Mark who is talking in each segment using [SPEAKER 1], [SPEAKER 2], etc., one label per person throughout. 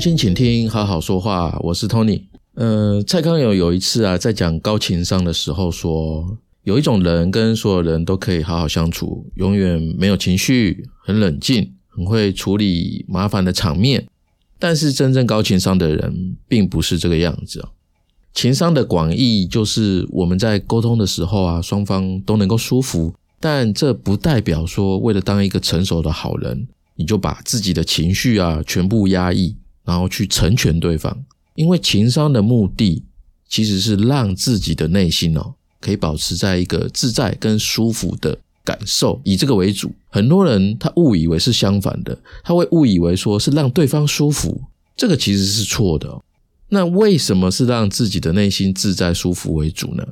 [SPEAKER 1] 用心倾听，好好说话。我是 Tony。呃，蔡康永有一次啊，在讲高情商的时候说，有一种人跟所有人都可以好好相处，永远没有情绪，很冷静，很会处理麻烦的场面。但是真正高情商的人，并不是这个样子。情商的广义就是我们在沟通的时候啊，双方都能够舒服。但这不代表说，为了当一个成熟的好人，你就把自己的情绪啊全部压抑，然后去成全对方。因为情商的目的其实是让自己的内心哦，可以保持在一个自在跟舒服的感受，以这个为主。很多人他误以为是相反的，他会误以为说是让对方舒服，这个其实是错的。那为什么是让自己的内心自在舒服为主呢？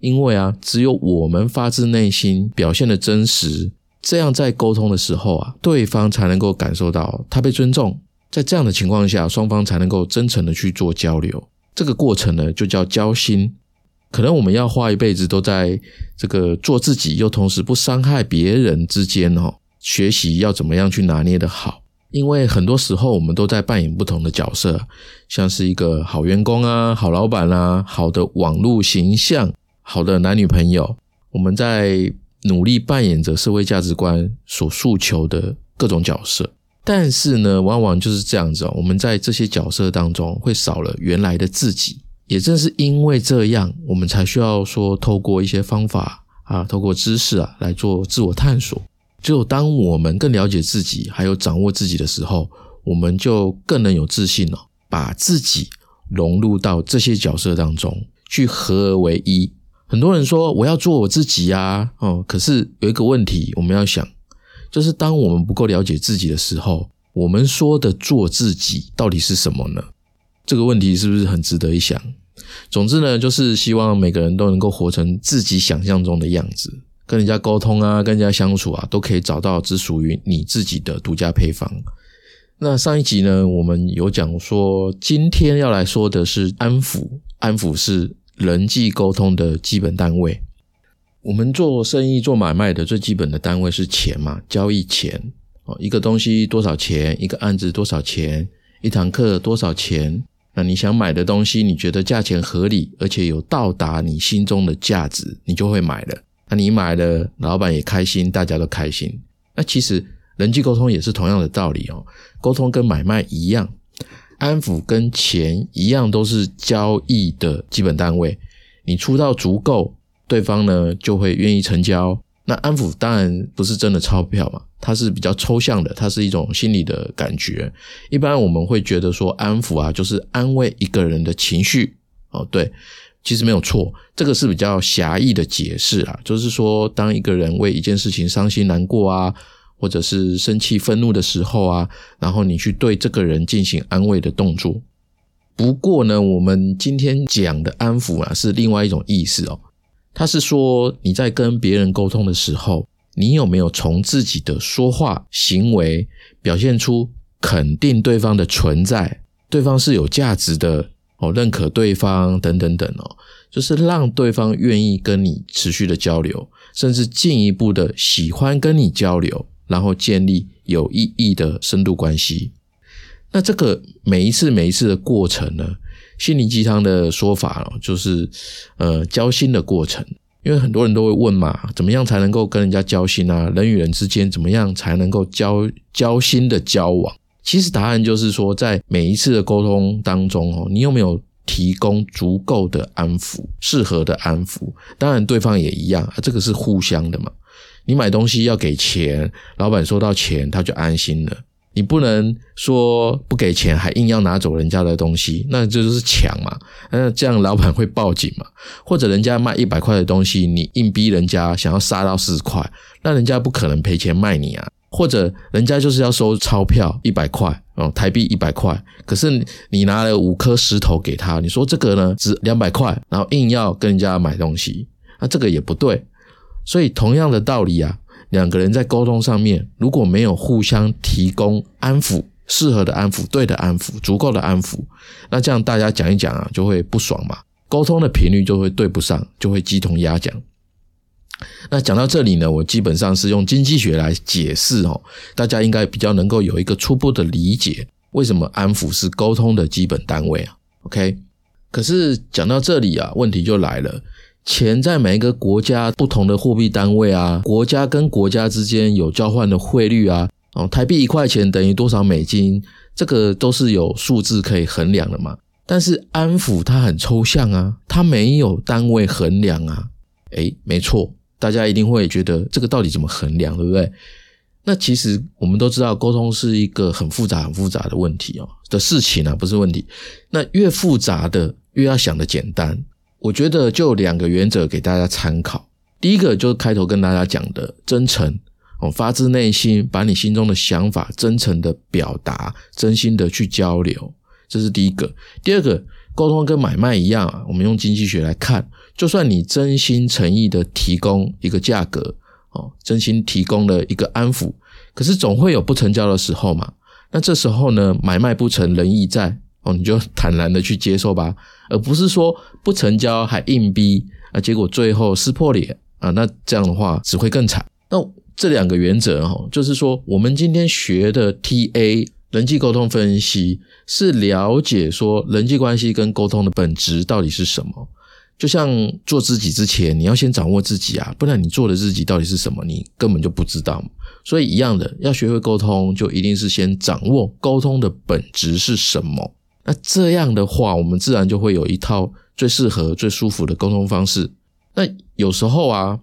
[SPEAKER 1] 因为啊，只有我们发自内心表现的真实，这样在沟通的时候啊，对方才能够感受到他被尊重。在这样的情况下，双方才能够真诚的去做交流。这个过程呢，就叫交心。可能我们要花一辈子都在这个做自己，又同时不伤害别人之间哦，学习要怎么样去拿捏的好。因为很多时候我们都在扮演不同的角色，像是一个好员工啊、好老板啊、好的网络形象。好的男女朋友，我们在努力扮演着社会价值观所诉求的各种角色，但是呢，往往就是这样子哦。我们在这些角色当中会少了原来的自己，也正是因为这样，我们才需要说透过一些方法啊，透过知识啊来做自我探索。只有当我们更了解自己，还有掌握自己的时候，我们就更能有自信了，把自己融入到这些角色当中去，合而为一。很多人说我要做我自己呀，哦，可是有一个问题我们要想，就是当我们不够了解自己的时候，我们说的做自己到底是什么呢？这个问题是不是很值得一想？总之呢，就是希望每个人都能够活成自己想象中的样子，跟人家沟通啊，跟人家相处啊，都可以找到只属于你自己的独家配方。那上一集呢，我们有讲说，今天要来说的是安抚，安抚是。人际沟通的基本单位，我们做生意做买卖的最基本的单位是钱嘛？交易钱哦，一个东西多少钱？一个案子多少钱？一堂课多少钱？那你想买的东西，你觉得价钱合理，而且有到达你心中的价值，你就会买了。那你买了，老板也开心，大家都开心。那其实人际沟通也是同样的道理哦，沟通跟买卖一样。安抚跟钱一样，都是交易的基本单位。你出到足够，对方呢就会愿意成交。那安抚当然不是真的钞票嘛，它是比较抽象的，它是一种心理的感觉。一般我们会觉得说，安抚啊，就是安慰一个人的情绪。哦，对，其实没有错，这个是比较狭义的解释啊，就是说，当一个人为一件事情伤心难过啊。或者是生气、愤怒的时候啊，然后你去对这个人进行安慰的动作。不过呢，我们今天讲的安抚啊，是另外一种意思哦。他是说你在跟别人沟通的时候，你有没有从自己的说话、行为表现出肯定对方的存在，对方是有价值的哦，认可对方等等等哦，就是让对方愿意跟你持续的交流，甚至进一步的喜欢跟你交流。然后建立有意义的深度关系。那这个每一次每一次的过程呢？心灵鸡汤的说法就是呃交心的过程。因为很多人都会问嘛，怎么样才能够跟人家交心啊？人与人之间怎么样才能够交交心的交往？其实答案就是说，在每一次的沟通当中哦，你有没有提供足够的安抚、适合的安抚？当然，对方也一样，这个是互相的嘛。你买东西要给钱，老板收到钱他就安心了。你不能说不给钱还硬要拿走人家的东西，那这就是抢嘛。那这样老板会报警嘛？或者人家卖一百块的东西，你硬逼人家想要杀到四十块，那人家不可能赔钱卖你啊。或者人家就是要收钞票一百块哦，台币一百块，可是你拿了五颗石头给他，你说这个呢值两百块，然后硬要跟人家买东西，那这个也不对。所以，同样的道理啊，两个人在沟通上面，如果没有互相提供安抚、适合的安抚、对的安抚、足够的安抚，那这样大家讲一讲啊，就会不爽嘛，沟通的频率就会对不上，就会鸡同鸭讲。那讲到这里呢，我基本上是用经济学来解释哦，大家应该比较能够有一个初步的理解。为什么安抚是沟通的基本单位啊？OK，可是讲到这里啊，问题就来了。钱在每一个国家不同的货币单位啊，国家跟国家之间有交换的汇率啊，哦，台币一块钱等于多少美金，这个都是有数字可以衡量的嘛。但是安抚它很抽象啊，它没有单位衡量啊。诶，没错，大家一定会觉得这个到底怎么衡量，对不对？那其实我们都知道，沟通是一个很复杂、很复杂的问题哦的事情啊，不是问题。那越复杂的，越要想的简单。我觉得就两个原则给大家参考。第一个就是开头跟大家讲的真诚哦，发自内心把你心中的想法真诚的表达，真心的去交流，这是第一个。第二个，沟通跟买卖一样啊，我们用经济学来看，就算你真心诚意的提供一个价格哦，真心提供了一个安抚，可是总会有不成交的时候嘛。那这时候呢，买卖不成仁义在。哦，你就坦然的去接受吧，而不是说不成交还硬逼啊，结果最后撕破脸啊，那这样的话只会更惨。那这两个原则哈，就是说我们今天学的 T A 人际沟通分析是了解说人际关系跟沟通的本质到底是什么。就像做自己之前，你要先掌握自己啊，不然你做的自己到底是什么，你根本就不知道。所以一样的，要学会沟通，就一定是先掌握沟通的本质是什么。那这样的话，我们自然就会有一套最适合、最舒服的沟通方式。那有时候啊，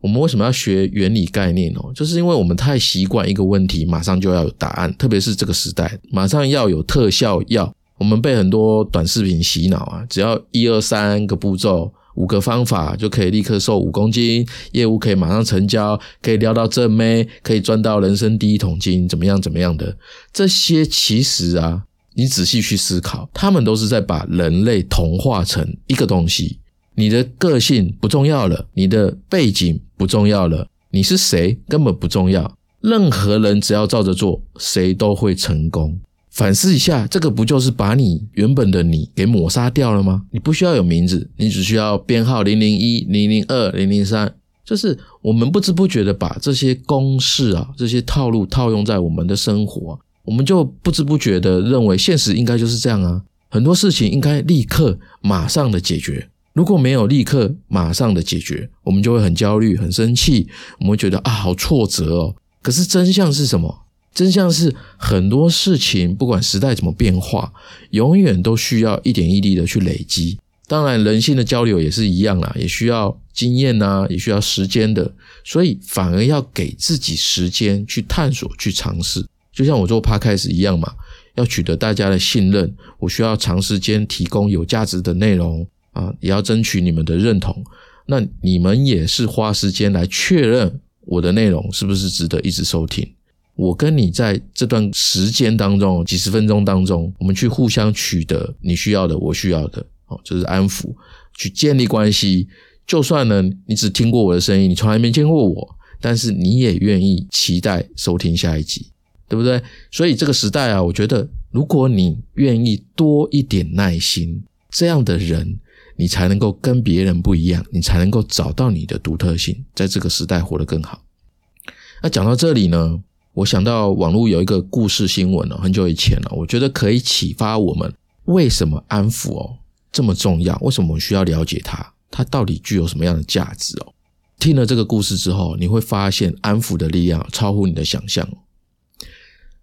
[SPEAKER 1] 我们为什么要学原理概念哦？就是因为我们太习惯一个问题马上就要有答案，特别是这个时代，马上要有特效药。我们被很多短视频洗脑啊，只要一二三个步骤、五个方法就可以立刻瘦五公斤，业务可以马上成交，可以撩到正妹，可以赚到人生第一桶金，怎么样？怎么样的？这些其实啊。你仔细去思考，他们都是在把人类同化成一个东西。你的个性不重要了，你的背景不重要了，你是谁根本不重要。任何人只要照着做，谁都会成功。反思一下，这个不就是把你原本的你给抹杀掉了吗？你不需要有名字，你只需要编号零零一、零零二、零零三，就是我们不知不觉的把这些公式啊、这些套路套用在我们的生活。我们就不知不觉的认为现实应该就是这样啊，很多事情应该立刻马上的解决。如果没有立刻马上的解决，我们就会很焦虑、很生气，我们会觉得啊，好挫折哦。可是真相是什么？真相是很多事情，不管时代怎么变化，永远都需要一点一滴的去累积。当然，人性的交流也是一样啦，也需要经验呐，也需要时间的。所以，反而要给自己时间去探索、去尝试。就像我做 podcast 一样嘛，要取得大家的信任，我需要长时间提供有价值的内容啊，也要争取你们的认同。那你们也是花时间来确认我的内容是不是值得一直收听。我跟你在这段时间当中，几十分钟当中，我们去互相取得你需要的，我需要的，哦，就是安抚，去建立关系。就算呢，你只听过我的声音，你从来没见过我，但是你也愿意期待收听下一集。对不对？所以这个时代啊，我觉得如果你愿意多一点耐心，这样的人，你才能够跟别人不一样，你才能够找到你的独特性，在这个时代活得更好。那讲到这里呢，我想到网络有一个故事新闻哦，很久以前了，我觉得可以启发我们，为什么安抚哦这么重要？为什么我们需要了解它？它到底具有什么样的价值哦？听了这个故事之后，你会发现安抚的力量超乎你的想象。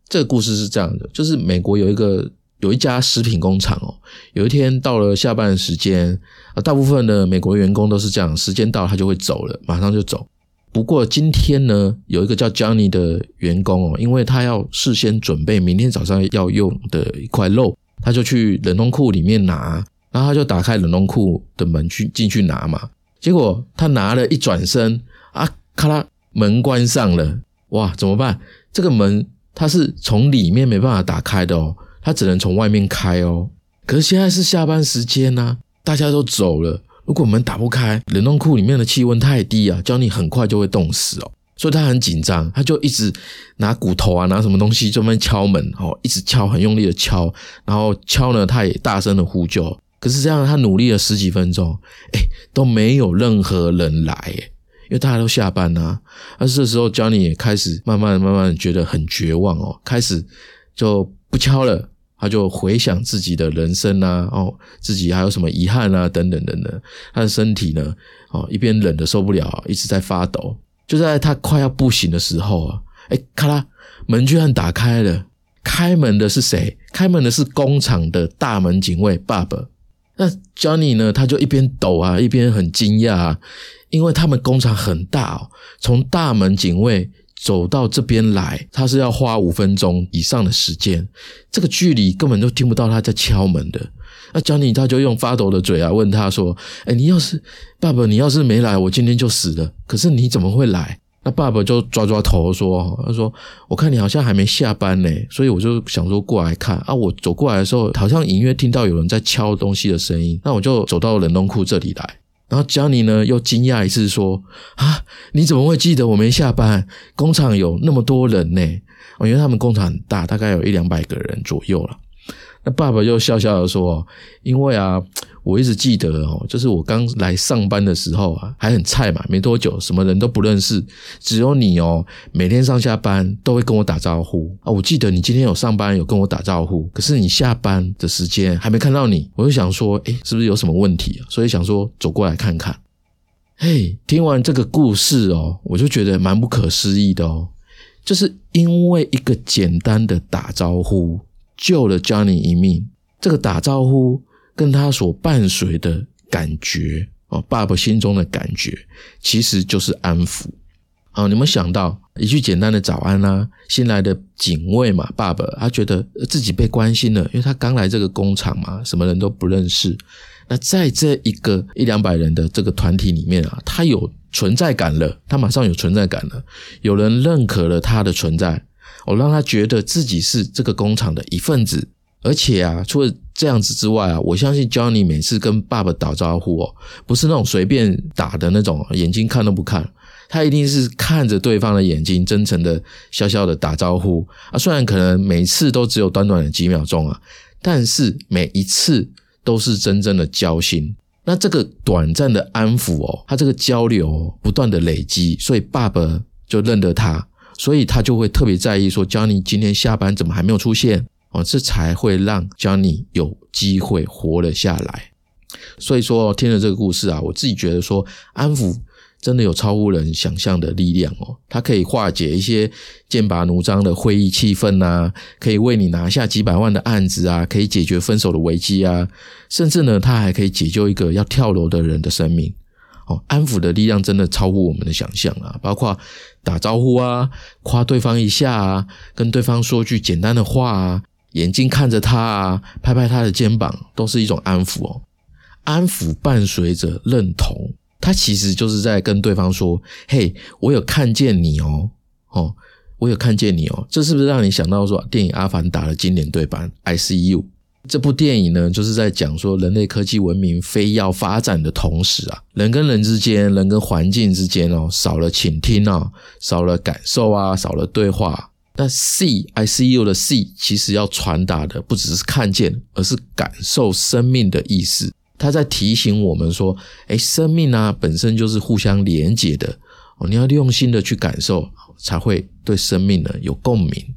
[SPEAKER 1] 这个故事是这样的，就是美国有一个有一家食品工厂哦，有一天到了下班的时间，啊，大部分的美国员工都是这样，时间到他就会走了，马上就走。不过今天呢，有一个叫 Johnny 的员工哦，因为他要事先准备明天早上要用的一块肉，他就去冷冻库里面拿，然后他就打开冷冻库的门去进去拿嘛。结果他拿了一转身啊，咔啦，门关上了，哇，怎么办？这个门。它是从里面没办法打开的哦，它只能从外面开哦。可是现在是下班时间呢，大家都走了。如果门打不开，冷冻库里面的气温太低啊，叫你很快就会冻死哦。所以他很紧张，他就一直拿骨头啊，拿什么东西专门敲门哦，一直敲，很用力的敲，然后敲呢，他也大声的呼救。可是这样，他努力了十几分钟，哎，都没有任何人来，哎。因为大家都下班呐，而这时候 Johnny 也开始慢慢慢慢觉得很绝望哦，开始就不敲了，他就回想自己的人生啊，哦，自己还有什么遗憾啊，等等等等。他的身体呢，哦，一边冷的受不了，一直在发抖。就在他快要不行的时候啊，哎，咔啦，门居然打开了。开门的是谁？开门的是工厂的大门警卫爸爸。那 Johnny 呢？他就一边抖啊，一边很惊讶，啊，因为他们工厂很大哦，从大门警卫走到这边来，他是要花五分钟以上的时间，这个距离根本都听不到他在敲门的。那江妮他就用发抖的嘴啊问他说：“哎，你要是爸爸，你要是没来，我今天就死了。可是你怎么会来？”那爸爸就抓抓头说：“他说我看你好像还没下班呢，所以我就想说过来看啊。我走过来的时候，好像隐约听到有人在敲东西的声音，那我就走到冷冻库这里来。然后 Johnny 呢又惊讶一次说：啊，你怎么会记得我没下班？工厂有那么多人呢？我因为他们工厂很大，大概有一两百个人左右了。那爸爸又笑笑的说：因为啊。”我一直记得哦，就是我刚来上班的时候啊，还很菜嘛，没多久，什么人都不认识，只有你哦，每天上下班都会跟我打招呼啊。我记得你今天有上班有跟我打招呼，可是你下班的时间还没看到你，我就想说，哎，是不是有什么问题啊？所以想说走过来看看。嘿，听完这个故事哦，我就觉得蛮不可思议的哦，就是因为一个简单的打招呼救了 Johnny 一命，这个打招呼。跟他所伴随的感觉哦，爸爸心中的感觉其实就是安抚哦。你们想到一句简单的早安啊？新来的警卫嘛，爸爸他觉得自己被关心了，因为他刚来这个工厂嘛，什么人都不认识。那在这一个一两百人的这个团体里面啊，他有存在感了，他马上有存在感了，有人认可了他的存在，我让他觉得自己是这个工厂的一份子。而且啊，除了这样子之外啊，我相信 Johnny 每次跟爸爸打招呼哦，不是那种随便打的那种，眼睛看都不看，他一定是看着对方的眼睛，真诚的笑笑的打招呼啊。虽然可能每次都只有短短的几秒钟啊，但是每一次都是真正的交心。那这个短暂的安抚哦，他这个交流不断的累积，所以爸爸就认得他，所以他就会特别在意说，Johnny 今天下班怎么还没有出现。哦，这才会让 Johnny 有机会活了下来。所以说，听了这个故事啊，我自己觉得说，安抚真的有超乎人想象的力量哦。它可以化解一些剑拔弩张的会议气氛呐，可以为你拿下几百万的案子啊，可以解决分手的危机啊，甚至呢，它还可以解救一个要跳楼的人的生命。哦，安抚的力量真的超乎我们的想象啊！包括打招呼啊，夸对方一下啊，跟对方说句简单的话啊。眼睛看着他啊，拍拍他的肩膀，都是一种安抚哦。安抚伴随着认同，他其实就是在跟对方说：“嘿，我有看见你哦，哦，我有看见你哦。”这是不是让你想到说电影《阿凡达》的经典对白？“I see you。”这部电影呢，就是在讲说人类科技文明非要发展的同时啊，人跟人之间、人跟环境之间哦，少了倾听啊，少了感受啊，少了对话。那 see I see you 的 see 其实要传达的不只是看见，而是感受生命的意思。他在提醒我们说：，哎，生命啊本身就是互相连接的哦，你要用心的去感受，才会对生命呢有共鸣。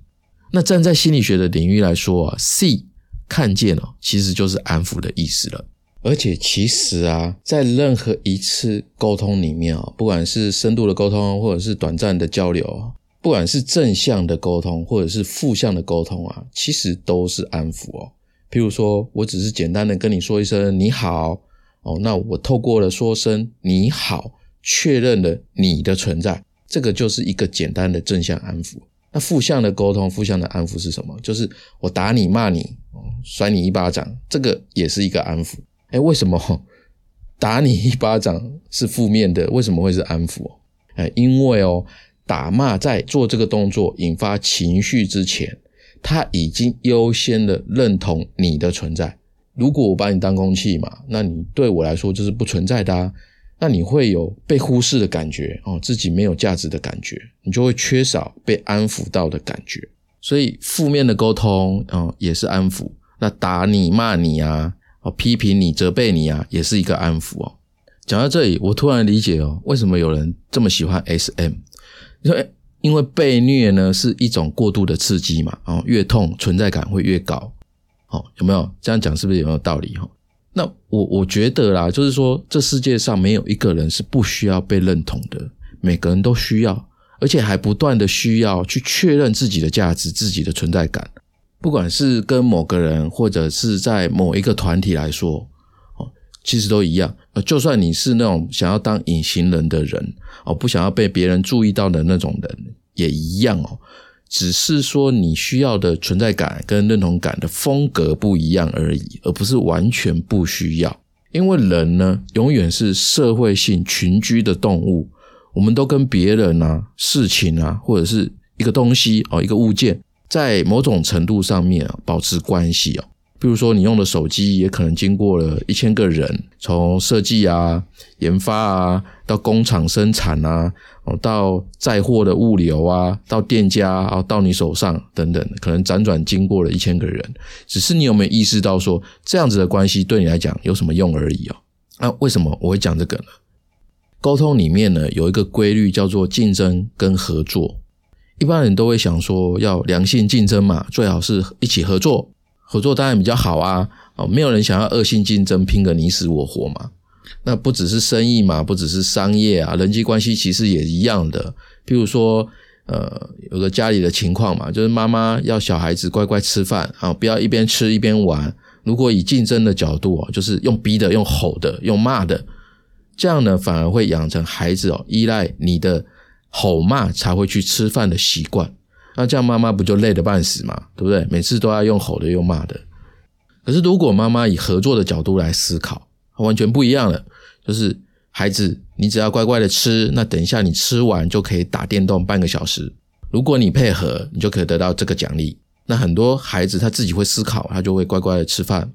[SPEAKER 1] 那站在心理学的领域来说啊，see 看见哦，其实就是安抚的意思了。而且其实啊，在任何一次沟通里面啊，不管是深度的沟通，或者是短暂的交流。不管是正向的沟通，或者是负向的沟通啊，其实都是安抚哦。譬如说，我只是简单的跟你说一声你好哦，那我透过了说声你好，确认了你的存在，这个就是一个简单的正向安抚。那负向的沟通、负向的安抚是什么？就是我打你、骂你、甩你一巴掌，这个也是一个安抚。哎，为什么 打你一巴掌是负面的？为什么会是安抚？哎，因为哦。打骂在做这个动作引发情绪之前，他已经优先的认同你的存在。如果我把你当空气嘛，那你对我来说就是不存在的啊。那你会有被忽视的感觉哦，自己没有价值的感觉，你就会缺少被安抚到的感觉。所以负面的沟通啊，也是安抚。那打你、骂你啊，哦，批评你、责备你啊，也是一个安抚哦。讲到这里，我突然理解哦，为什么有人这么喜欢 S.M 因为，因为被虐呢是一种过度的刺激嘛，哦，越痛存在感会越高，哦，有没有这样讲？是不是有没有道理？哈，那我我觉得啦，就是说这世界上没有一个人是不需要被认同的，每个人都需要，而且还不断的需要去确认自己的价值、自己的存在感，不管是跟某个人或者是在某一个团体来说。其实都一样，呃，就算你是那种想要当隐形人的人哦，不想要被别人注意到的那种人，也一样哦。只是说你需要的存在感跟认同感的风格不一样而已，而不是完全不需要。因为人呢，永远是社会性群居的动物，我们都跟别人啊、事情啊，或者是一个东西哦、一个物件，在某种程度上面啊，保持关系哦。比如说，你用的手机也可能经过了一千个人，从设计啊、研发啊，到工厂生产啊，哦，到载货的物流啊，到店家啊，到你手上等等，可能辗转经过了一千个人。只是你有没有意识到说，这样子的关系对你来讲有什么用而已哦？那为什么我会讲这个呢？沟通里面呢有一个规律叫做竞争跟合作，一般人都会想说要良性竞争嘛，最好是一起合作。合作当然比较好啊，哦，没有人想要恶性竞争，拼个你死我活嘛。那不只是生意嘛，不只是商业啊，人际关系其实也一样的。譬如说，呃，有个家里的情况嘛，就是妈妈要小孩子乖乖吃饭啊，不要一边吃一边玩。如果以竞争的角度哦，就是用逼的、用吼的、用骂的，这样呢，反而会养成孩子哦依赖你的吼骂才会去吃饭的习惯。那这样妈妈不就累得半死嘛？对不对？每次都要用吼的，用骂的。可是如果妈妈以合作的角度来思考，完全不一样了。就是孩子，你只要乖乖的吃，那等一下你吃完就可以打电动半个小时。如果你配合，你就可以得到这个奖励。那很多孩子他自己会思考，他就会乖乖的吃饭，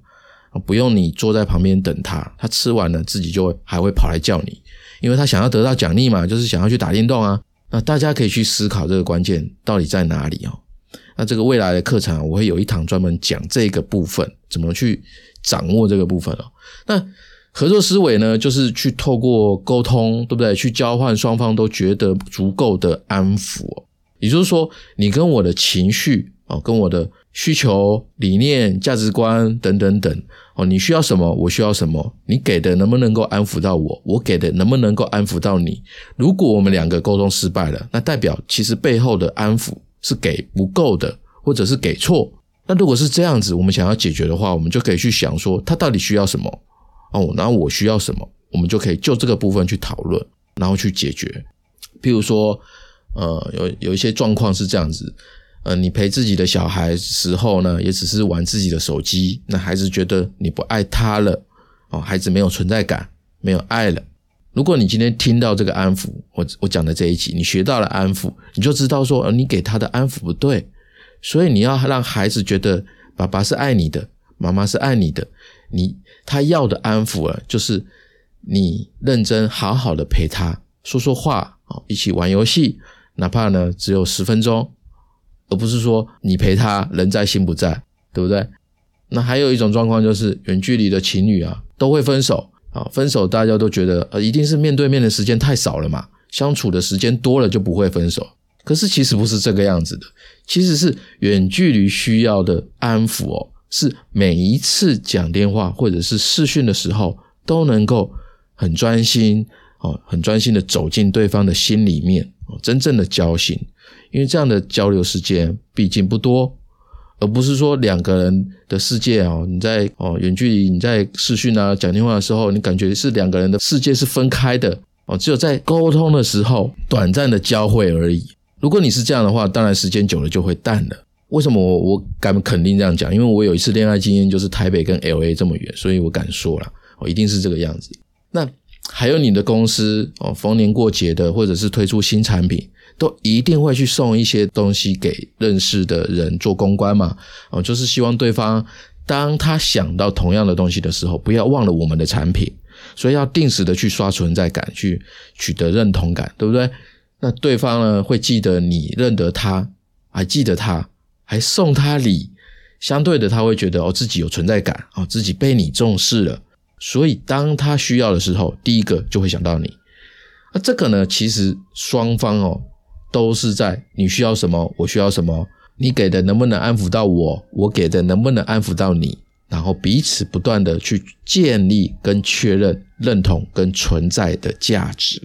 [SPEAKER 1] 不用你坐在旁边等他。他吃完了，自己就还会跑来叫你，因为他想要得到奖励嘛，就是想要去打电动啊。那大家可以去思考这个关键到底在哪里哦？那这个未来的课程我会有一堂专门讲这个部分，怎么去掌握这个部分哦？那合作思维呢，就是去透过沟通，对不对？去交换双方都觉得足够的安抚，也就是说，你跟我的情绪哦，跟我的需求、理念、价值观等等等。哦，你需要什么？我需要什么？你给的能不能够安抚到我？我给的能不能够安抚到你？如果我们两个沟通失败了，那代表其实背后的安抚是给不够的，或者是给错。那如果是这样子，我们想要解决的话，我们就可以去想说他到底需要什么哦，然后我需要什么，我们就可以就这个部分去讨论，然后去解决。譬如说，呃，有有一些状况是这样子。呃，你陪自己的小孩时候呢，也只是玩自己的手机，那孩子觉得你不爱他了，哦，孩子没有存在感，没有爱了。如果你今天听到这个安抚，我我讲的这一集，你学到了安抚，你就知道说，呃，你给他的安抚不对，所以你要让孩子觉得爸爸是爱你的，妈妈是爱你的，你他要的安抚啊，就是你认真好好的陪他说说话，哦，一起玩游戏，哪怕呢只有十分钟。而不是说你陪他人在心不在，对不对？那还有一种状况就是远距离的情侣啊，都会分手啊。分手大家都觉得呃，一定是面对面的时间太少了嘛，相处的时间多了就不会分手。可是其实不是这个样子的，其实是远距离需要的安抚哦，是每一次讲电话或者是视讯的时候都能够很专心哦，很专心的走进对方的心里面哦，真正的交心。因为这样的交流时间毕竟不多，而不是说两个人的世界哦，你在哦远距离你在视讯啊讲电话的时候，你感觉是两个人的世界是分开的哦，只有在沟通的时候短暂的交汇而已。如果你是这样的话，当然时间久了就会淡了。为什么我我敢肯定这样讲？因为我有一次恋爱经验就是台北跟 L A 这么远，所以我敢说了，哦一定是这个样子。那还有你的公司哦，逢年过节的或者是推出新产品。都一定会去送一些东西给认识的人做公关嘛？哦，就是希望对方当他想到同样的东西的时候，不要忘了我们的产品，所以要定时的去刷存在感，去取得认同感，对不对？那对方呢会记得你认得他，还记得他，还送他礼，相对的他会觉得哦自己有存在感，哦自己被你重视了，所以当他需要的时候，第一个就会想到你。那这个呢，其实双方哦。都是在你需要什么，我需要什么，你给的能不能安抚到我，我给的能不能安抚到你，然后彼此不断的去建立跟确认认同跟存在的价值。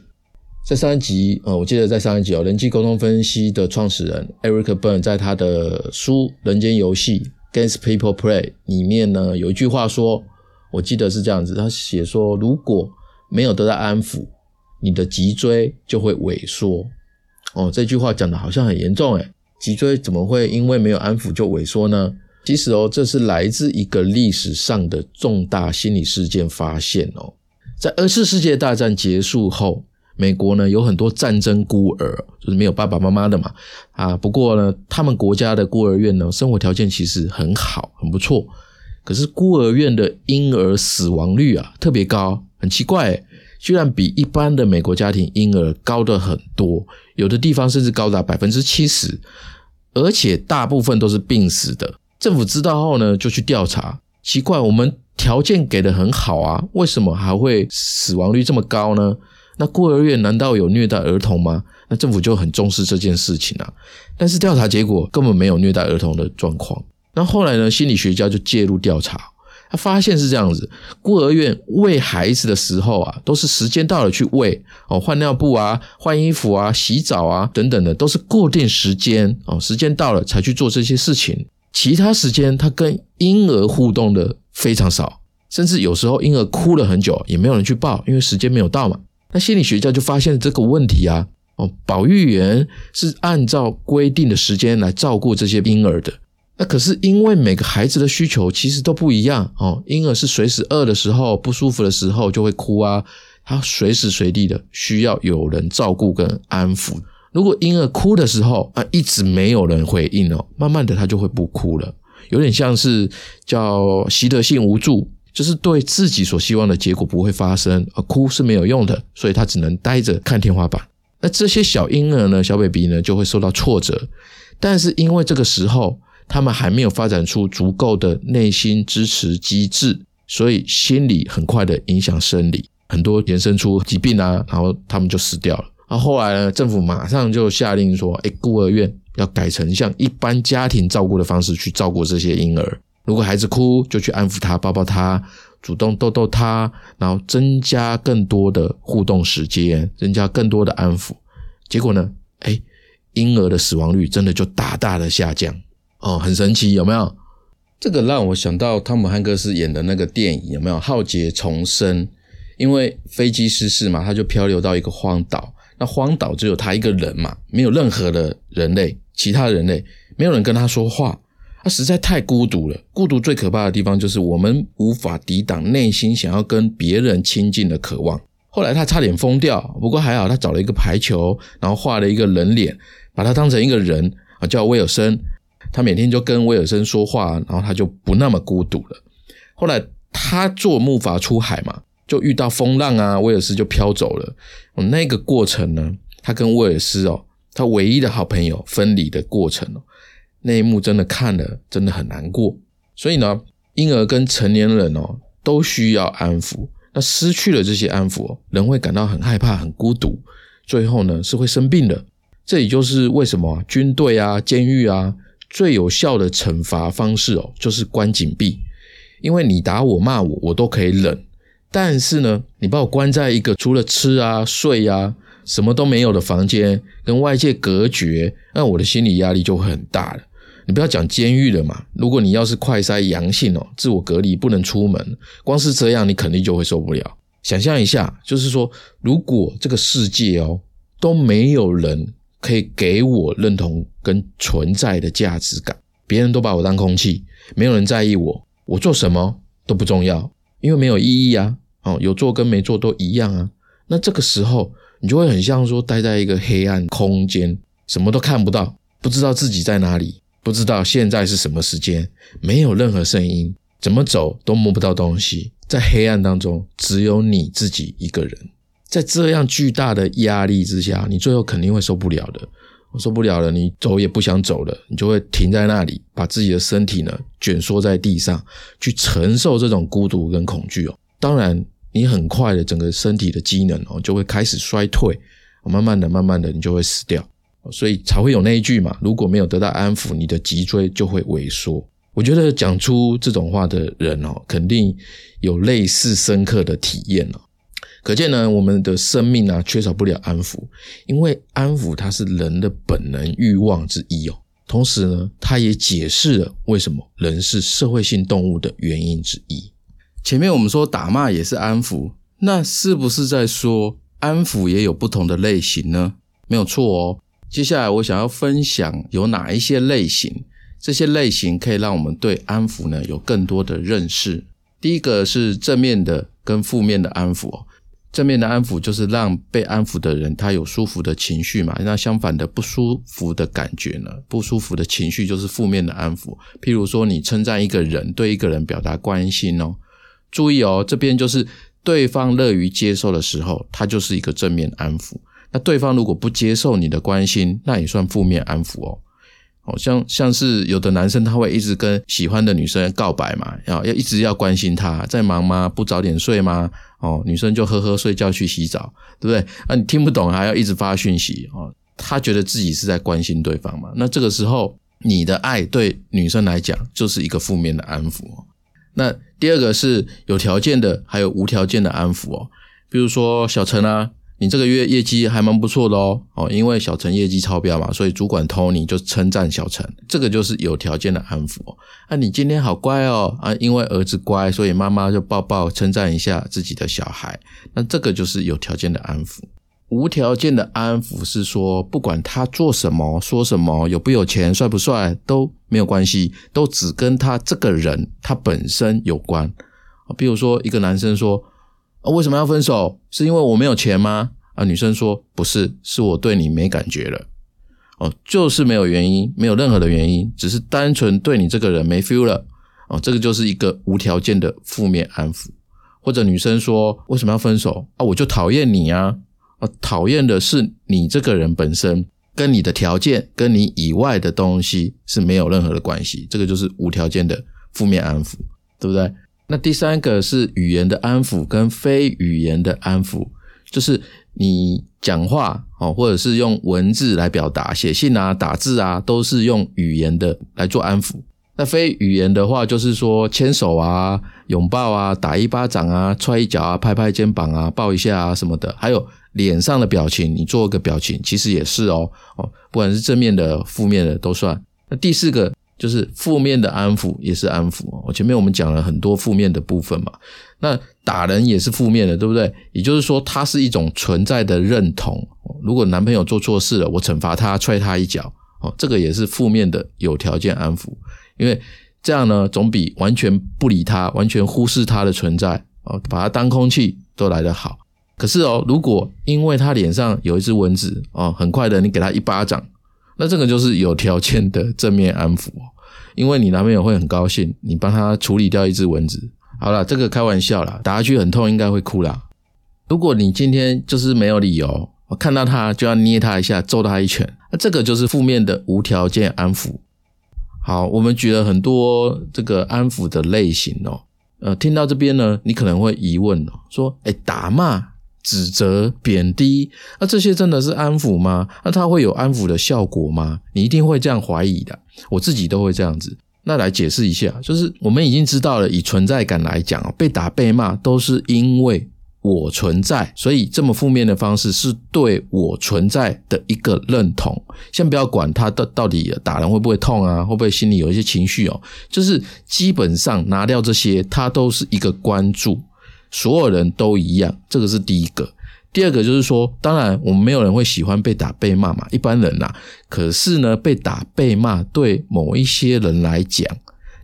[SPEAKER 1] 在上一集，呃，我记得在上一集哦，人际沟通分析的创始人 Eric Berne 在他的书《人间游戏》（Games People Play） 里面呢，有一句话说，我记得是这样子，他写说，如果没有得到安抚，你的脊椎就会萎缩。哦，这句话讲的好像很严重诶，脊椎怎么会因为没有安抚就萎缩呢？其实哦，这是来自一个历史上的重大心理事件发现哦，在二次世界大战结束后。美国呢有很多战争孤儿，就是没有爸爸妈妈的嘛啊。不过呢，他们国家的孤儿院呢，生活条件其实很好，很不错。可是孤儿院的婴儿死亡率啊特别高，很奇怪，居然比一般的美国家庭婴儿高的很多，有的地方甚至高达百分之七十，而且大部分都是病死的。政府知道后呢，就去调查，奇怪，我们条件给的很好啊，为什么还会死亡率这么高呢？那孤儿院难道有虐待儿童吗？那政府就很重视这件事情啊。但是调查结果根本没有虐待儿童的状况。那后来呢？心理学家就介入调查，他发现是这样子：孤儿院喂孩子的时候啊，都是时间到了去喂哦，换尿布啊、换衣服啊、洗澡啊等等的，都是固定时间哦，时间到了才去做这些事情。其他时间他跟婴儿互动的非常少，甚至有时候婴儿哭了很久，也没有人去抱，因为时间没有到嘛。那心理学家就发现这个问题啊，哦，保育员是按照规定的时间来照顾这些婴儿的。那可是因为每个孩子的需求其实都不一样哦，婴儿是随时饿的时候、不舒服的时候就会哭啊，他随时随地的需要有人照顾跟安抚。如果婴儿哭的时候啊，一直没有人回应哦，慢慢的他就会不哭了，有点像是叫习得性无助。就是对自己所希望的结果不会发生，而哭是没有用的，所以他只能呆着看天花板。那这些小婴儿呢，小 baby 呢，就会受到挫折。但是因为这个时候他们还没有发展出足够的内心支持机制，所以心理很快的影响生理，很多延伸出疾病啊，然后他们就死掉了。而后来呢，政府马上就下令说，哎，孤儿院要改成像一般家庭照顾的方式去照顾这些婴儿。如果孩子哭，就去安抚他，抱抱他，主动逗逗他，然后增加更多的互动时间，增加更多的安抚。结果呢？哎，婴儿的死亡率真的就大大的下降哦，很神奇，有没有？这个让我想到汤姆汉克斯演的那个电影，有没有《浩劫重生》？因为飞机失事嘛，他就漂流到一个荒岛，那荒岛只有他一个人嘛，没有任何的人类，其他人类没有人跟他说话。他实在太孤独了。孤独最可怕的地方就是我们无法抵挡内心想要跟别人亲近的渴望。后来他差点疯掉，不过还好，他找了一个排球，然后画了一个人脸，把他当成一个人啊，叫威尔森。他每天就跟威尔森说话，然后他就不那么孤独了。后来他坐木筏出海嘛，就遇到风浪啊，威尔斯就飘走了。那个过程呢，他跟威尔斯哦，他唯一的好朋友分离的过程哦。那一幕真的看了，真的很难过。所以呢，婴儿跟成年人哦都需要安抚。那失去了这些安抚，人会感到很害怕、很孤独，最后呢是会生病的。这也就是为什么军队啊、监狱啊最有效的惩罚方式哦，就是关紧闭。因为你打我、骂我，我都可以忍。但是呢，你把我关在一个除了吃啊、睡啊。什么都没有的房间，跟外界隔绝，那我的心理压力就会很大了。你不要讲监狱了嘛，如果你要是快筛阳性哦，自我隔离不能出门，光是这样你肯定就会受不了。想象一下，就是说，如果这个世界哦都没有人可以给我认同跟存在的价值感，别人都把我当空气，没有人在意我，我做什么都不重要，因为没有意义啊。哦，有做跟没做都一样啊。那这个时候。你就会很像说待在一个黑暗空间，什么都看不到，不知道自己在哪里，不知道现在是什么时间，没有任何声音，怎么走都摸不到东西，在黑暗当中只有你自己一个人，在这样巨大的压力之下，你最后肯定会受不了的，受不了了，你走也不想走了，你就会停在那里，把自己的身体呢卷缩在地上，去承受这种孤独跟恐惧哦。当然。你很快的整个身体的机能哦就会开始衰退，慢慢的、慢慢的你就会死掉。所以才会有那一句嘛，如果没有得到安抚，你的脊椎就会萎缩。我觉得讲出这种话的人哦，肯定有类似深刻的体验哦。可见呢，我们的生命啊，缺少不了安抚，因为安抚它是人的本能欲望之一哦。同时呢，它也解释了为什么人是社会性动物的原因之一。
[SPEAKER 2] 前面我们说打骂也是安抚，那是不是在说安抚也有不同的类型呢？
[SPEAKER 1] 没有错哦。接下来我想要分享有哪一些类型，这些类型可以让我们对安抚呢有更多的认识。第一个是正面的跟负面的安抚哦。正面的安抚就是让被安抚的人他有舒服的情绪嘛，那相反的不舒服的感觉呢？不舒服的情绪就是负面的安抚。譬如说你称赞一个人，对一个人表达关心哦，注意哦，这边就是对方乐于接受的时候，它就是一个正面安抚。那对方如果不接受你的关心，那也算负面安抚哦。好像像是有的男生他会一直跟喜欢的女生告白嘛，要要一直要关心她，在忙吗？不早点睡吗？哦，女生就呵呵睡觉去洗澡，对不对？啊，你听不懂还要一直发讯息哦，他觉得自己是在关心对方嘛。那这个时候你的爱对女生来讲就是一个负面的安抚。那第二个是有条件的，还有无条件的安抚哦，比如说小陈啊。你这个月业绩还蛮不错的哦，哦，因为小陈业绩超标嘛，所以主管 Tony 就称赞小陈，这个就是有条件的安抚。啊，你今天好乖哦，啊，因为儿子乖，所以妈妈就抱抱称赞一下自己的小孩，那这个就是有条件的安抚。无条件的安抚是说，不管他做什么、说什么、有不有钱、帅不帅都没有关系，都只跟他这个人他本身有关。比如说一个男生说。为什么要分手？是因为我没有钱吗？啊，女生说不是，是我对你没感觉了。哦，就是没有原因，没有任何的原因，只是单纯对你这个人没 feel 了。哦，这个就是一个无条件的负面安抚。或者女生说为什么要分手？啊，我就讨厌你啊！啊，讨厌的是你这个人本身，跟你的条件，跟你以外的东西是没有任何的关系。这个就是无条件的负面安抚，对不对？那第三个是语言的安抚跟非语言的安抚，就是你讲话哦，或者是用文字来表达，写信啊、打字啊，都是用语言的来做安抚。那非语言的话，就是说牵手啊、拥抱啊、打一巴掌啊、踹一脚啊、拍拍肩膀啊、抱一下啊什么的，还有脸上的表情，你做个表情，其实也是哦哦，不管是正面的、负面的都算。那第四个。就是负面的安抚也是安抚我前面我们讲了很多负面的部分嘛，那打人也是负面的，对不对？也就是说，它是一种存在的认同。如果男朋友做错事了，我惩罚他，踹他一脚，哦，这个也是负面的有条件安抚，因为这样呢，总比完全不理他、完全忽视他的存在，哦，把他当空气都来得好。可是哦，如果因为他脸上有一只蚊子，哦，很快的你给他一巴掌。那这个就是有条件的正面安抚，因为你男朋友会很高兴，你帮他处理掉一只蚊子。好了，这个开玩笑啦，打下去很痛，应该会哭啦。如果你今天就是没有理由，我看到他就要捏他一下，揍他一拳，那这个就是负面的无条件安抚。好，我们举了很多这个安抚的类型哦。呃，听到这边呢，你可能会疑问哦，说，哎，打骂。指责、贬低，那这些真的是安抚吗？那它会有安抚的效果吗？你一定会这样怀疑的，我自己都会这样子。那来解释一下，就是我们已经知道了，以存在感来讲被打、被骂都是因为我存在，所以这么负面的方式是对我存在的一个认同。先不要管他到到底打人会不会痛啊，会不会心里有一些情绪哦，就是基本上拿掉这些，它都是一个关注。所有人都一样，这个是第一个。第二个就是说，当然我们没有人会喜欢被打被骂嘛，一般人呐。可是呢，被打被骂对某一些人来讲，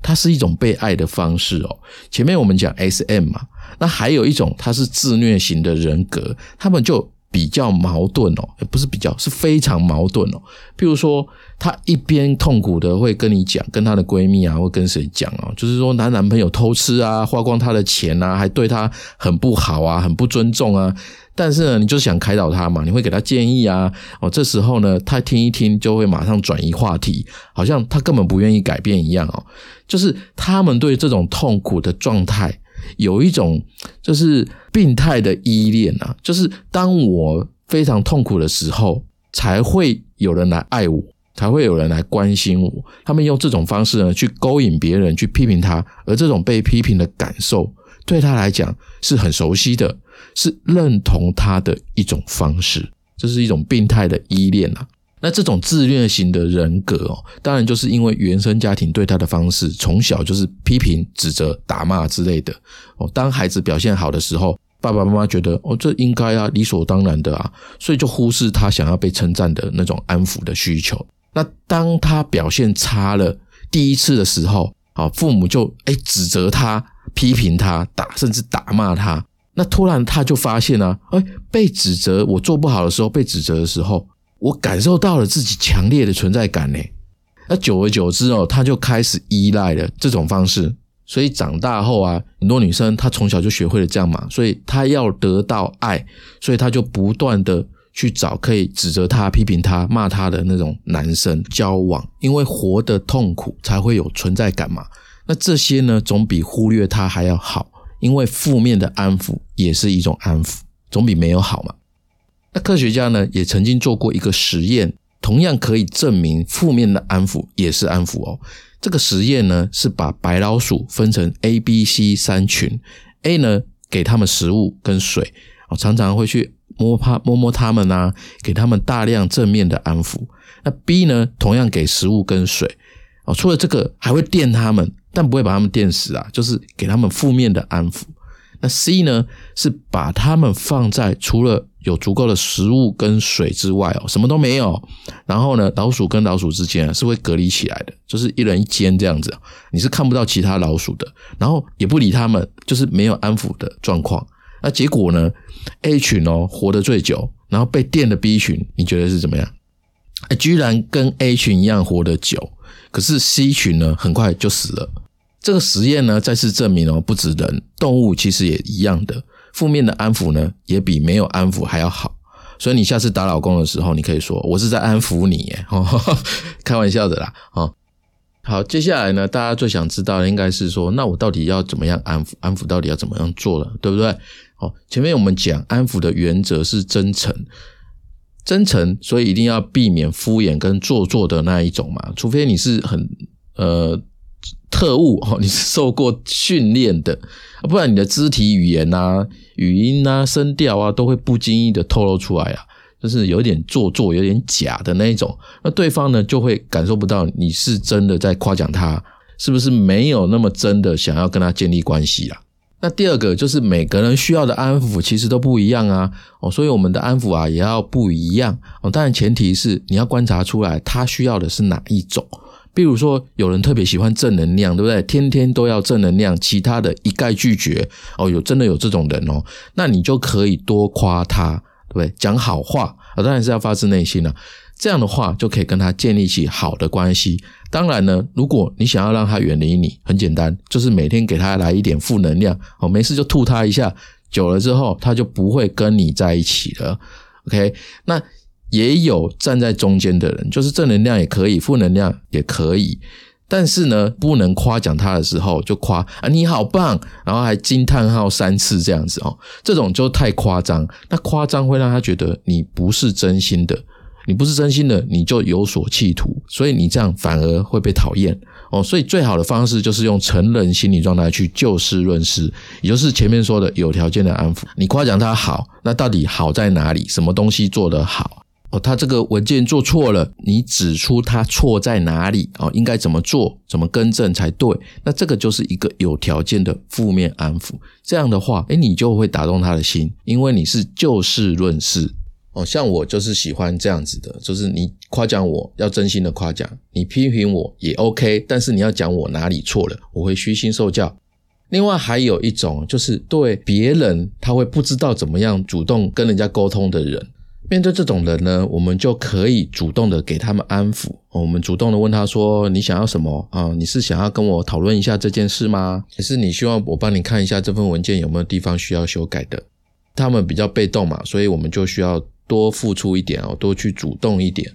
[SPEAKER 1] 它是一种被爱的方式哦。前面我们讲 S M 嘛，那还有一种，它是自虐型的人格，他们就比较矛盾哦，不是比较，是非常矛盾哦。譬如说。她一边痛苦的会跟你讲，跟她的闺蜜啊，或跟谁讲哦，就是说她男朋友偷吃啊，花光她的钱啊，还对她很不好啊，很不尊重啊。但是呢，你就想开导她嘛，你会给她建议啊。哦，这时候呢，她听一听就会马上转移话题，好像她根本不愿意改变一样哦。就是他们对这种痛苦的状态有一种就是病态的依恋啊，就是当我非常痛苦的时候。才会有人来爱我，才会有人来关心我。他们用这种方式呢，去勾引别人，去批评他，而这种被批评的感受，对他来讲是很熟悉的，是认同他的一种方式。这是一种病态的依恋啊。那这种自虐型的人格哦，当然就是因为原生家庭对他的方式，从小就是批评、指责、打骂之类的哦。当孩子表现好的时候，爸爸妈妈觉得哦，这应该啊，理所当然的啊，所以就忽视他想要被称赞的那种安抚的需求。那当他表现差了第一次的时候，啊，父母就哎指责他、批评他、打甚至打骂他。那突然他就发现啊，哎，被指责我做不好的时候，被指责的时候。我感受到了自己强烈的存在感呢，那久而久之哦，他就开始依赖了这种方式，所以长大后啊，很多女生她从小就学会了这样嘛，所以她要得到爱，所以她就不断的去找可以指责她、批评她、骂她的那种男生交往，因为活得痛苦才会有存在感嘛。那这些呢，总比忽略他还要好，因为负面的安抚也是一种安抚，总比没有好嘛。那科学家呢也曾经做过一个实验，同样可以证明负面的安抚也是安抚哦。这个实验呢是把白老鼠分成 A、B、C 三群，A 呢给他们食物跟水，哦常常会去摸它摸摸它们啊，给他们大量正面的安抚。那 B 呢同样给食物跟水，哦除了这个还会电他们，但不会把他们电死啊，就是给他们负面的安抚。那 C 呢是把它们放在除了有足够的食物跟水之外哦，什么都没有。然后呢，老鼠跟老鼠之间是会隔离起来的，就是一人一间这样子，你是看不到其他老鼠的。然后也不理他们，就是没有安抚的状况。那结果呢？A 群哦活得最久，然后被电的 B 群，你觉得是怎么样？哎，居然跟 A 群一样活得久，可是 C 群呢，很快就死了。这个实验呢，再次证明哦，不止人，动物其实也一样的。负面的安抚呢，也比没有安抚还要好。所以你下次打老公的时候，你可以说：“我是在安抚你。”耶，开玩笑的啦。哦，好，接下来呢，大家最想知道的应该是说，那我到底要怎么样安抚？安抚到底要怎么样做了，对不对？好，前面我们讲安抚的原则是真诚，真诚，所以一定要避免敷衍跟做作的那一种嘛。除非你是很呃。特务哦，你是受过训练的，不然你的肢体语言啊、语音啊、声调啊，都会不经意的透露出来啊，就是有点做作、有点假的那一种。那对方呢，就会感受不到你是真的在夸奖他，是不是没有那么真的想要跟他建立关系啊？那第二个就是每个人需要的安抚其实都不一样啊，哦，所以我们的安抚啊也要不一样哦。当然前提是你要观察出来他需要的是哪一种。比如说，有人特别喜欢正能量，对不对？天天都要正能量，其他的一概拒绝。哦，有真的有这种人哦，那你就可以多夸他，对不对？讲好话啊，当然是要发自内心了。这样的话就可以跟他建立起好的关系。当然呢，如果你想要让他远离你，很简单，就是每天给他来一点负能量，哦，没事就吐他一下，久了之后他就不会跟你在一起了。OK，那。也有站在中间的人，就是正能量也可以，负能量也可以，但是呢，不能夸奖他的时候就夸啊你好棒，然后还惊叹号三次这样子哦，这种就太夸张。那夸张会让他觉得你不是真心的，你不是真心的，你就有所企图，所以你这样反而会被讨厌哦。所以最好的方式就是用成人心理状态去就事论事，也就是前面说的有条件的安抚。你夸奖他好，那到底好在哪里？什么东西做得好？哦，他这个文件做错了，你指出他错在哪里哦，应该怎么做，怎么更正才对？那这个就是一个有条件的负面安抚。这样的话，哎，你就会打动他的心，因为你是就事论事。哦，像我就是喜欢这样子的，就是你夸奖我要真心的夸奖，你批评我也 OK，但是你要讲我哪里错了，我会虚心受教。另外还有一种就是对别人，他会不知道怎么样主动跟人家沟通的人。面对这种人呢，我们就可以主动的给他们安抚。我们主动的问他说：“你想要什么啊？你是想要跟我讨论一下这件事吗？还是你希望我帮你看一下这份文件有没有地方需要修改的？”他们比较被动嘛，所以我们就需要多付出一点哦，多去主动一点。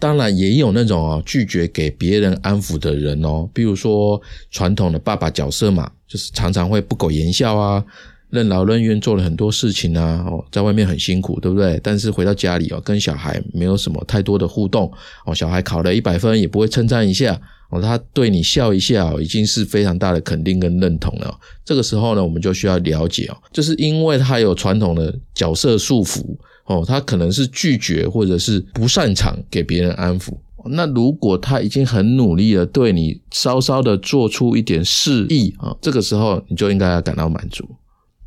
[SPEAKER 1] 当然也有那种哦拒绝给别人安抚的人哦，比如说传统的爸爸角色嘛，就是常常会不苟言笑啊。任劳任怨做了很多事情啊，哦，在外面很辛苦，对不对？但是回到家里哦，跟小孩没有什么太多的互动哦，小孩考了一百分也不会称赞一下哦，他对你笑一下，已经是非常大的肯定跟认同了。这个时候呢，我们就需要了解哦，就是因为他有传统的角色束缚哦，他可能是拒绝或者是不擅长给别人安抚。那如果他已经很努力了，对你稍稍的做出一点示意啊，这个时候你就应该要感到满足，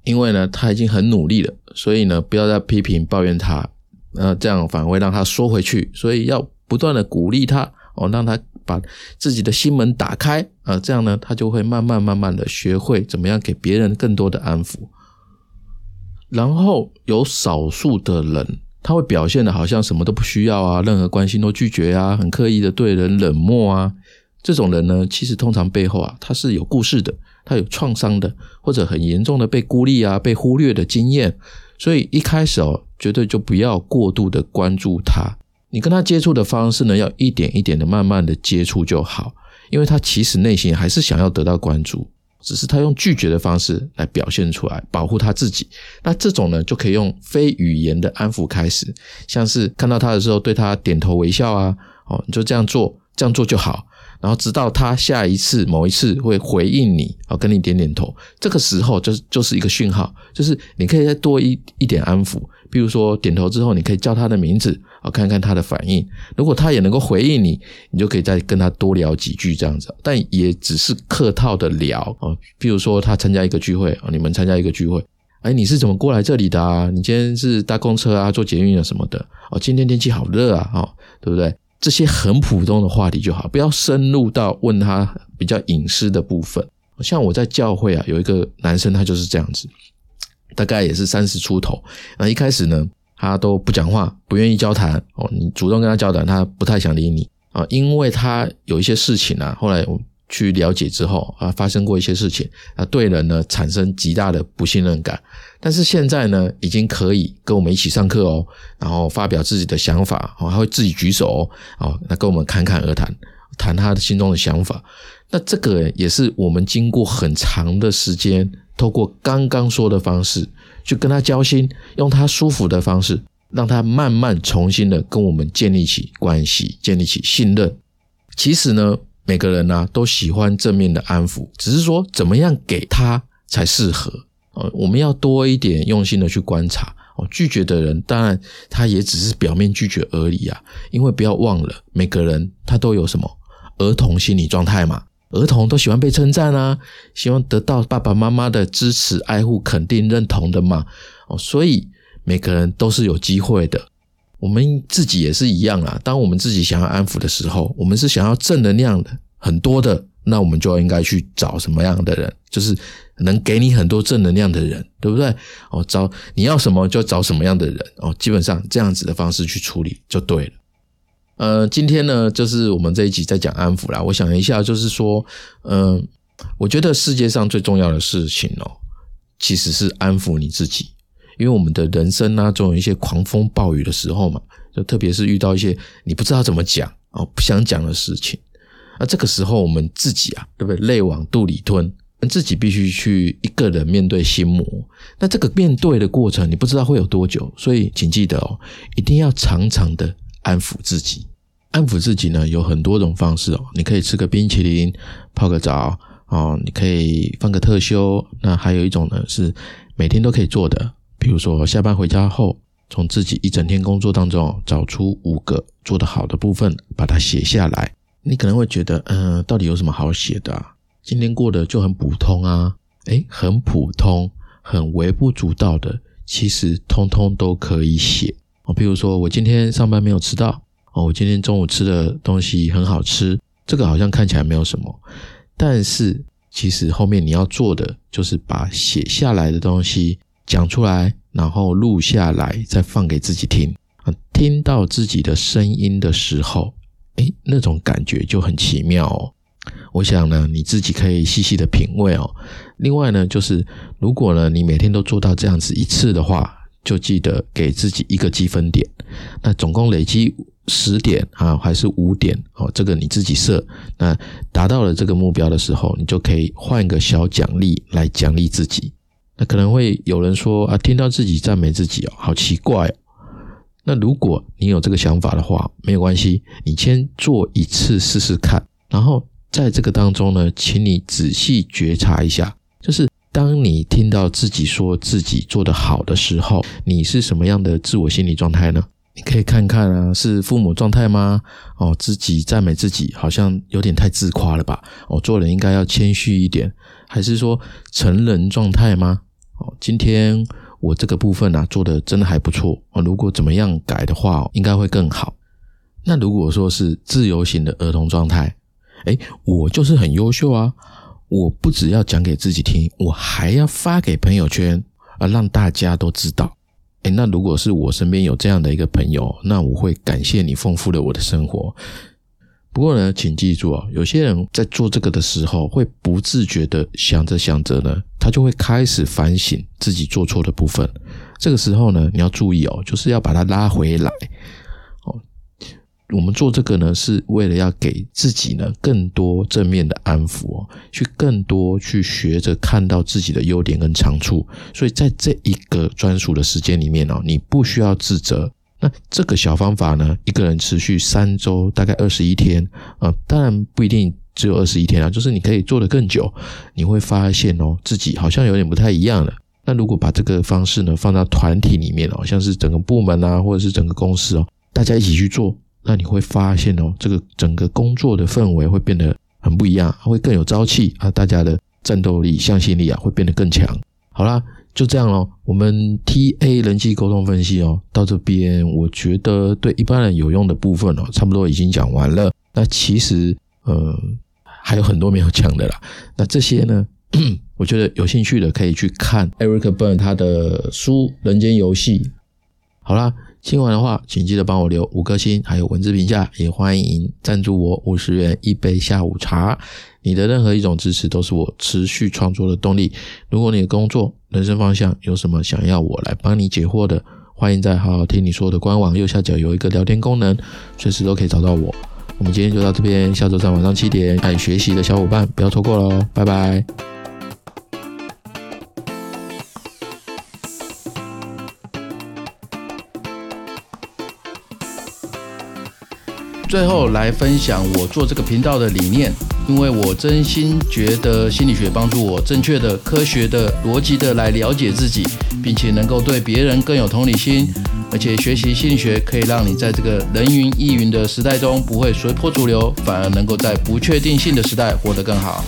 [SPEAKER 1] 因为呢他已经很努力了，所以呢不要再批评抱怨他，呃这样反而会让他缩回去，所以要不断的鼓励他哦，让他把自己的心门打开啊，这样呢他就会慢慢慢慢的学会怎么样给别人更多的安抚，然后有少数的人。他会表现的好像什么都不需要啊，任何关心都拒绝啊，很刻意的对人冷漠啊。这种人呢，其实通常背后啊，他是有故事的，他有创伤的，或者很严重的被孤立啊、被忽略的经验。所以一开始哦，绝对就不要过度的关注他。你跟他接触的方式呢，要一点一点的、慢慢的接触就好，因为他其实内心还是想要得到关注。只是他用拒绝的方式来表现出来，保护他自己。那这种呢，就可以用非语言的安抚开始，像是看到他的时候对他点头微笑啊，哦，你就这样做，这样做就好。然后直到他下一次某一次会回应你，哦，跟你点点头，这个时候就是就是一个讯号，就是你可以再多一一点安抚。比如说点头之后，你可以叫他的名字，啊，看看他的反应。如果他也能够回应你，你就可以再跟他多聊几句这样子。但也只是客套的聊哦。比如说他参加一个聚会啊，你们参加一个聚会，哎，你是怎么过来这里的啊？你今天是搭公车啊，坐捷运啊什么的？哦，今天天气好热啊，哦，对不对？这些很普通的话题就好，不要深入到问他比较隐私的部分。像我在教会啊，有一个男生，他就是这样子。大概也是三十出头，那一开始呢，他都不讲话，不愿意交谈哦。你主动跟他交谈，他不太想理你啊，因为他有一些事情啊。后来我去了解之后啊，发生过一些事情啊，对人呢产生极大的不信任感。但是现在呢，已经可以跟我们一起上课哦，然后发表自己的想法哦，还会自己举手哦，那跟我们侃侃而谈，谈他的心中的想法。那这个也是我们经过很长的时间。透过刚刚说的方式去跟他交心，用他舒服的方式，让他慢慢重新的跟我们建立起关系，建立起信任。其实呢，每个人呢都喜欢正面的安抚，只是说怎么样给他才适合哦。我们要多一点用心的去观察哦。拒绝的人，当然他也只是表面拒绝而已啊。因为不要忘了，每个人他都有什么儿童心理状态嘛。儿童都喜欢被称赞啊，希望得到爸爸妈妈的支持、爱护、肯定、认同的嘛。哦，所以每个人都是有机会的。我们自己也是一样啊。当我们自己想要安抚的时候，我们是想要正能量的，很多的，那我们就应该去找什么样的人，就是能给你很多正能量的人，对不对？哦，找你要什么就找什么样的人哦。基本上这样子的方式去处理就对了。呃，今天呢，就是我们这一集在讲安抚啦。我想一下，就是说，嗯，我觉得世界上最重要的事情哦，其实是安抚你自己。因为我们的人生呢，总有一些狂风暴雨的时候嘛，就特别是遇到一些你不知道怎么讲哦，不想讲的事情。那这个时候，我们自己啊，对不对？泪往肚里吞，自己必须去一个人面对心魔。那这个面对的过程，你不知道会有多久，所以请记得哦，一定要常常的。安抚自己，安抚自己呢有很多种方式哦。你可以吃个冰淇淋，泡个澡哦。你可以放个特休。那还有一种呢是每天都可以做的，比如说下班回家后，从自己一整天工作当中找出五个做得好的部分，把它写下来。你可能会觉得，嗯，到底有什么好写的？今天过得就很普通啊。诶，很普通，很微不足道的，其实通通都可以写。哦，比如说我今天上班没有迟到哦，我今天中午吃的东西很好吃，这个好像看起来没有什么，但是其实后面你要做的就是把写下来的东西讲出来，然后录下来，再放给自己听啊。听到自己的声音的时候，诶，那种感觉就很奇妙哦。我想呢，你自己可以细细的品味哦。另外呢，就是如果呢你每天都做到这样子一次的话。就记得给自己一个积分点，那总共累积十点啊，还是五点哦？这个你自己设。那达到了这个目标的时候，你就可以换一个小奖励来奖励自己。那可能会有人说啊，听到自己赞美自己哦，好奇怪哦。那如果你有这个想法的话，没有关系，你先做一次试试看。然后在这个当中呢，请你仔细觉察一下，就是当你听到自己说自己做得好的时候，你是什么样的自我心理状态呢？你可以看看啊，是父母状态吗？哦，自己赞美自己，好像有点太自夸了吧？哦，做人应该要谦虚一点，还是说成人状态吗？哦，今天我这个部分啊做的真的还不错哦，如果怎么样改的话，应该会更好。那如果说是自由型的儿童状态，哎，我就是很优秀啊，我不只要讲给自己听，我还要发给朋友圈啊，让大家都知道。哎，那如果是我身边有这样的一个朋友，那我会感谢你丰富了我的生活。不过呢，请记住哦，有些人在做这个的时候，会不自觉的想着想着呢，他就会开始反省自己做错的部分。这个时候呢，你要注意哦，就是要把他拉回来。我们做这个呢，是为了要给自己呢更多正面的安抚哦，去更多去学着看到自己的优点跟长处。所以在这一个专属的时间里面哦，你不需要自责。那这个小方法呢，一个人持续三周，大概二十一天啊，当然不一定只有二十一天啊，就是你可以做得更久，你会发现哦，自己好像有点不太一样了。那如果把这个方式呢放到团体里面哦，像是整个部门啊，或者是整个公司哦，大家一起去做。那你会发现哦，这个整个工作的氛围会变得很不一样，会更有朝气啊！大家的战斗力、向心力啊，会变得更强。好啦，就这样咯。我们 T A 人际沟通分析哦，到这边我觉得对一般人有用的部分哦，差不多已经讲完了。那其实呃还有很多没有讲的啦。那这些呢，我觉得有兴趣的可以去看 Eric Burn 他的书《人间游戏》。好啦。听完的话，请记得帮我留五颗星，还有文字评价，也欢迎赞助我五十元一杯下午茶。你的任何一种支持都是我持续创作的动力。如果你的工作、人生方向有什么想要我来帮你解惑的，欢迎在好好听你说的官网右下角有一个聊天功能，随时都可以找到我。我们今天就到这边，下周三晚上七点，爱学习的小伙伴不要错过喽，拜拜。
[SPEAKER 2] 最后来分享我做这个频道的理念，因为我真心觉得心理学帮助我正确的、科学的、逻辑的来了解自己，并且能够对别人更有同理心。而且学习心理学可以让你在这个人云亦云的时代中不会随波逐流，反而能够在不确定性的时代活得更好。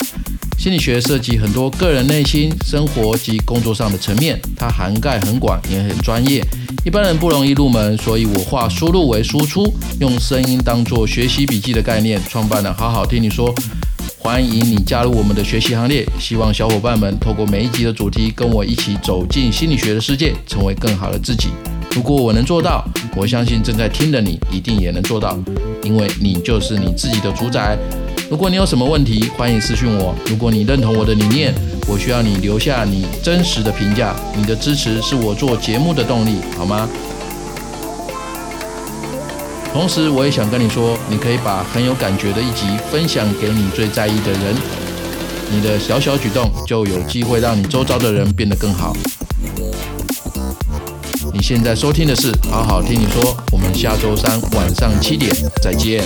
[SPEAKER 2] 心理学涉及很多个人内心、生活及工作上的层面，它涵盖很广，也很专业。一般人不容易入门，所以我化输入为输出，用声音当做学习笔记的概念，创办了好好听你说。欢迎你加入我们的学习行列，希望小伙伴们透过每一集的主题，跟我一起走进心理学的世界，成为更好的自己。如果我能做到，我相信正在听的你一定也能做到，因为你就是你自己的主宰。如果你有什么问题，欢迎私讯我。如果你认同我的理念，我需要你留下你真实的评价。你的支持是我做节目的动力，好吗？同时，我也想跟你说，你可以把很有感觉的一集分享给你最在意的人。你的小小举动就有机会让你周遭的人变得更好。你现在收听的是好好听你说，我们下周三晚上七点再见。